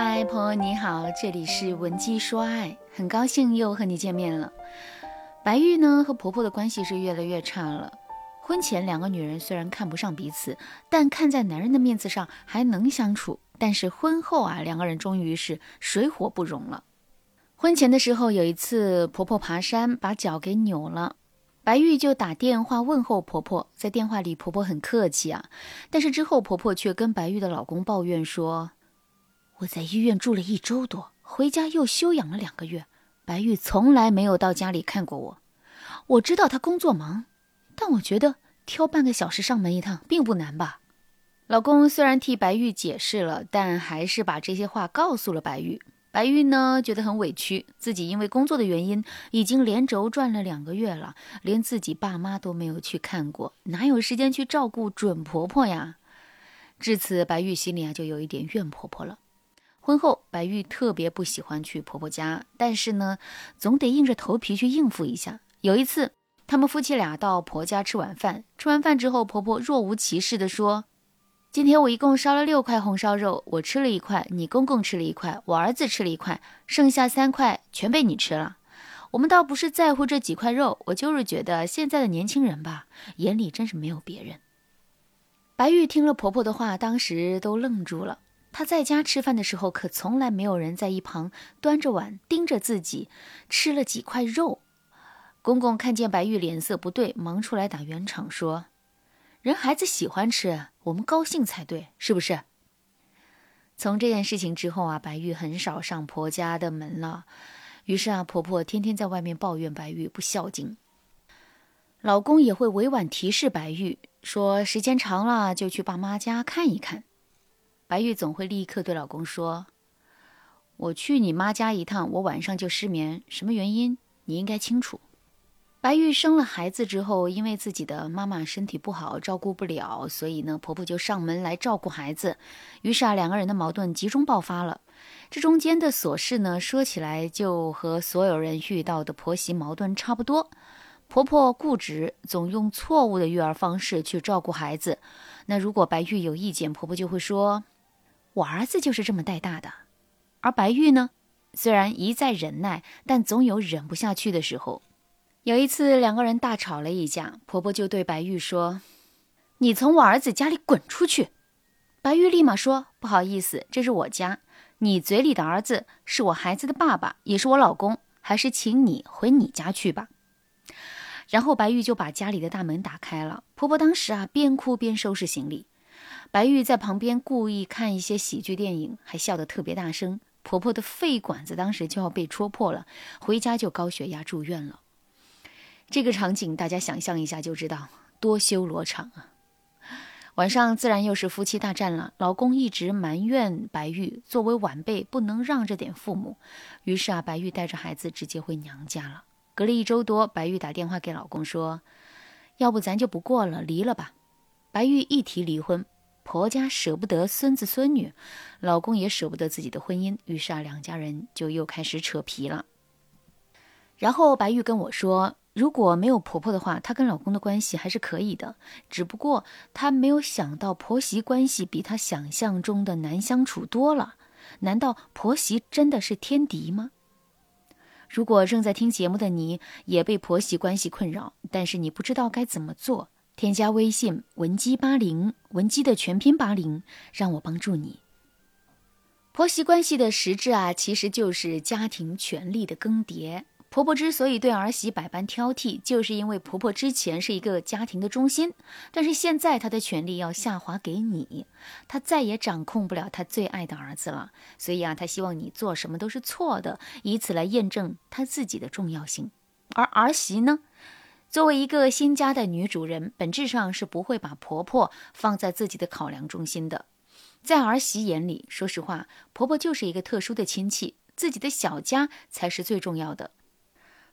嗨，朋友你好，这里是文姬说爱，很高兴又和你见面了。白玉呢和婆婆的关系是越来越差了。婚前两个女人虽然看不上彼此，但看在男人的面子上还能相处。但是婚后啊，两个人终于是水火不容了。婚前的时候有一次婆婆爬山把脚给扭了，白玉就打电话问候婆婆，在电话里婆婆很客气啊，但是之后婆婆却跟白玉的老公抱怨说。我在医院住了一周多，回家又休养了两个月。白玉从来没有到家里看过我。我知道她工作忙，但我觉得挑半个小时上门一趟并不难吧？老公虽然替白玉解释了，但还是把这些话告诉了白玉。白玉呢，觉得很委屈，自己因为工作的原因，已经连轴转了两个月了，连自己爸妈都没有去看过，哪有时间去照顾准婆婆呀？至此，白玉心里啊，就有一点怨婆婆了。婚后，白玉特别不喜欢去婆婆家，但是呢，总得硬着头皮去应付一下。有一次，他们夫妻俩到婆家吃晚饭，吃完饭之后，婆婆若无其事地说：“今天我一共烧了六块红烧肉，我吃了一块，你公公吃了一块，我儿子吃了一块，剩下三块全被你吃了。我们倒不是在乎这几块肉，我就是觉得现在的年轻人吧，眼里真是没有别人。”白玉听了婆婆的话，当时都愣住了。他在家吃饭的时候，可从来没有人在一旁端着碗盯着自己吃了几块肉。公公看见白玉脸色不对，忙出来打圆场说：“人孩子喜欢吃，我们高兴才对，是不是？”从这件事情之后啊，白玉很少上婆家的门了。于是啊，婆婆天天在外面抱怨白玉不孝敬，老公也会委婉提示白玉说：“时间长了就去爸妈家看一看。”白玉总会立刻对老公说：“我去你妈家一趟，我晚上就失眠，什么原因你应该清楚。”白玉生了孩子之后，因为自己的妈妈身体不好，照顾不了，所以呢，婆婆就上门来照顾孩子。于是啊，两个人的矛盾集中爆发了。这中间的琐事呢，说起来就和所有人遇到的婆媳矛盾差不多。婆婆固执，总用错误的育儿方式去照顾孩子。那如果白玉有意见，婆婆就会说。我儿子就是这么带大的，而白玉呢，虽然一再忍耐，但总有忍不下去的时候。有一次，两个人大吵了一架，婆婆就对白玉说：“你从我儿子家里滚出去！”白玉立马说：“不好意思，这是我家，你嘴里的儿子是我孩子的爸爸，也是我老公，还是请你回你家去吧。”然后白玉就把家里的大门打开了。婆婆当时啊，边哭边收拾行李。白玉在旁边故意看一些喜剧电影，还笑得特别大声。婆婆的肺管子当时就要被戳破了，回家就高血压住院了。这个场景大家想象一下就知道多修罗场啊！晚上自然又是夫妻大战了。老公一直埋怨白玉作为晚辈不能让着点父母，于是啊，白玉带着孩子直接回娘家了。隔了一周多，白玉打电话给老公说：“要不咱就不过了，离了吧。”白玉一提离婚。婆家舍不得孙子孙女，老公也舍不得自己的婚姻，于是啊，两家人就又开始扯皮了。然后白玉跟我说，如果没有婆婆的话，她跟老公的关系还是可以的，只不过她没有想到婆媳关系比她想象中的难相处多了。难道婆媳真的是天敌吗？如果正在听节目的你也被婆媳关系困扰，但是你不知道该怎么做。添加微信文姬八零，文姬的全拼八零，让我帮助你。婆媳关系的实质啊，其实就是家庭权力的更迭。婆婆之所以对儿媳百般挑剔，就是因为婆婆之前是一个家庭的中心，但是现在她的权力要下滑给你，她再也掌控不了她最爱的儿子了。所以啊，她希望你做什么都是错的，以此来验证她自己的重要性。而儿媳呢？作为一个新家的女主人，本质上是不会把婆婆放在自己的考量中心的。在儿媳眼里，说实话，婆婆就是一个特殊的亲戚，自己的小家才是最重要的。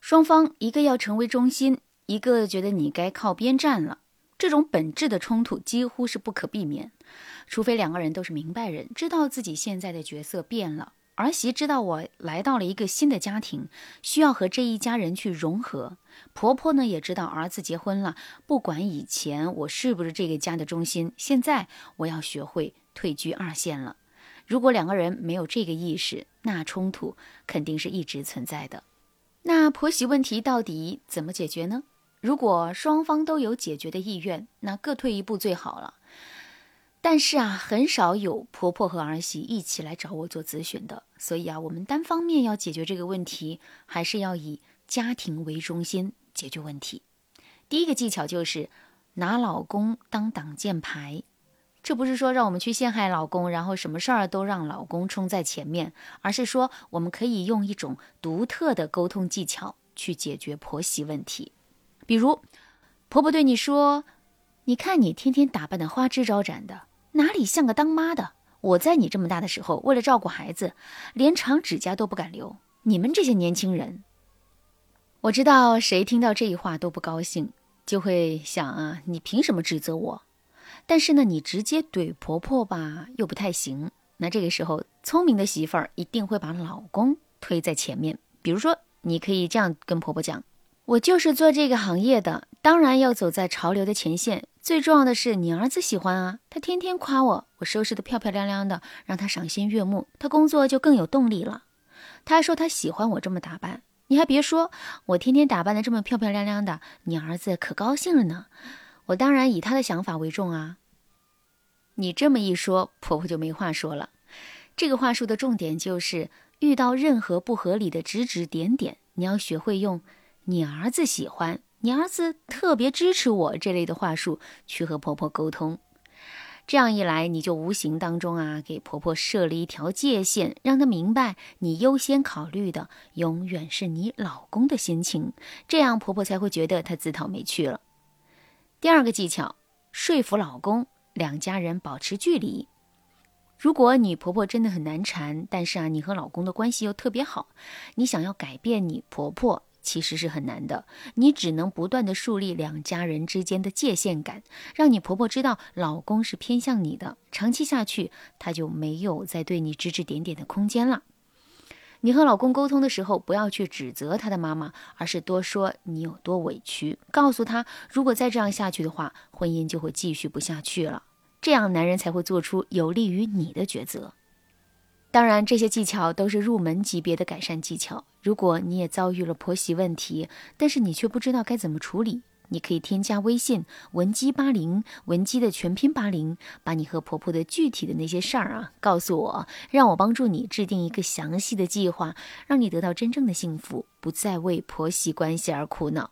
双方一个要成为中心，一个觉得你该靠边站了，这种本质的冲突几乎是不可避免，除非两个人都是明白人，知道自己现在的角色变了。儿媳知道我来到了一个新的家庭，需要和这一家人去融合。婆婆呢也知道儿子结婚了，不管以前我是不是这个家的中心，现在我要学会退居二线了。如果两个人没有这个意识，那冲突肯定是一直存在的。那婆媳问题到底怎么解决呢？如果双方都有解决的意愿，那各退一步最好了。但是啊，很少有婆婆和儿媳一起来找我做咨询的，所以啊，我们单方面要解决这个问题，还是要以家庭为中心解决问题。第一个技巧就是拿老公当挡箭牌。这不是说让我们去陷害老公，然后什么事儿都让老公冲在前面，而是说我们可以用一种独特的沟通技巧去解决婆媳问题。比如，婆婆对你说：“你看你天天打扮的花枝招展的，哪里像个当妈的？我在你这么大的时候，为了照顾孩子，连长指甲都不敢留。你们这些年轻人，我知道谁听到这一话都不高兴，就会想啊，你凭什么指责我？”但是呢，你直接怼婆婆吧，又不太行。那这个时候，聪明的媳妇儿一定会把老公推在前面。比如说，你可以这样跟婆婆讲：“我就是做这个行业的，当然要走在潮流的前线。最重要的是，你儿子喜欢啊，他天天夸我，我收拾的漂漂亮亮的，让他赏心悦目，他工作就更有动力了。他还说他喜欢我这么打扮，你还别说，我天天打扮的这么漂漂亮亮的，你儿子可高兴了呢。”我当然以他的想法为重啊。你这么一说，婆婆就没话说了。这个话术的重点就是，遇到任何不合理的指指点点，你要学会用“你儿子喜欢”“你儿子特别支持我”这类的话术去和婆婆沟通。这样一来，你就无形当中啊，给婆婆设了一条界限，让她明白你优先考虑的永远是你老公的心情，这样婆婆才会觉得她自讨没趣了。第二个技巧，说服老公，两家人保持距离。如果你婆婆真的很难缠，但是啊，你和老公的关系又特别好，你想要改变你婆婆，其实是很难的。你只能不断的树立两家人之间的界限感，让你婆婆知道老公是偏向你的。长期下去，她就没有再对你指指点点的空间了。你和老公沟通的时候，不要去指责他的妈妈，而是多说你有多委屈，告诉他，如果再这样下去的话，婚姻就会继续不下去了。这样男人才会做出有利于你的抉择。当然，这些技巧都是入门级别的改善技巧。如果你也遭遇了婆媳问题，但是你却不知道该怎么处理。你可以添加微信文姬八零，文姬的全拼八零，把你和婆婆的具体的那些事儿啊告诉我，让我帮助你制定一个详细的计划，让你得到真正的幸福，不再为婆媳关系而苦恼。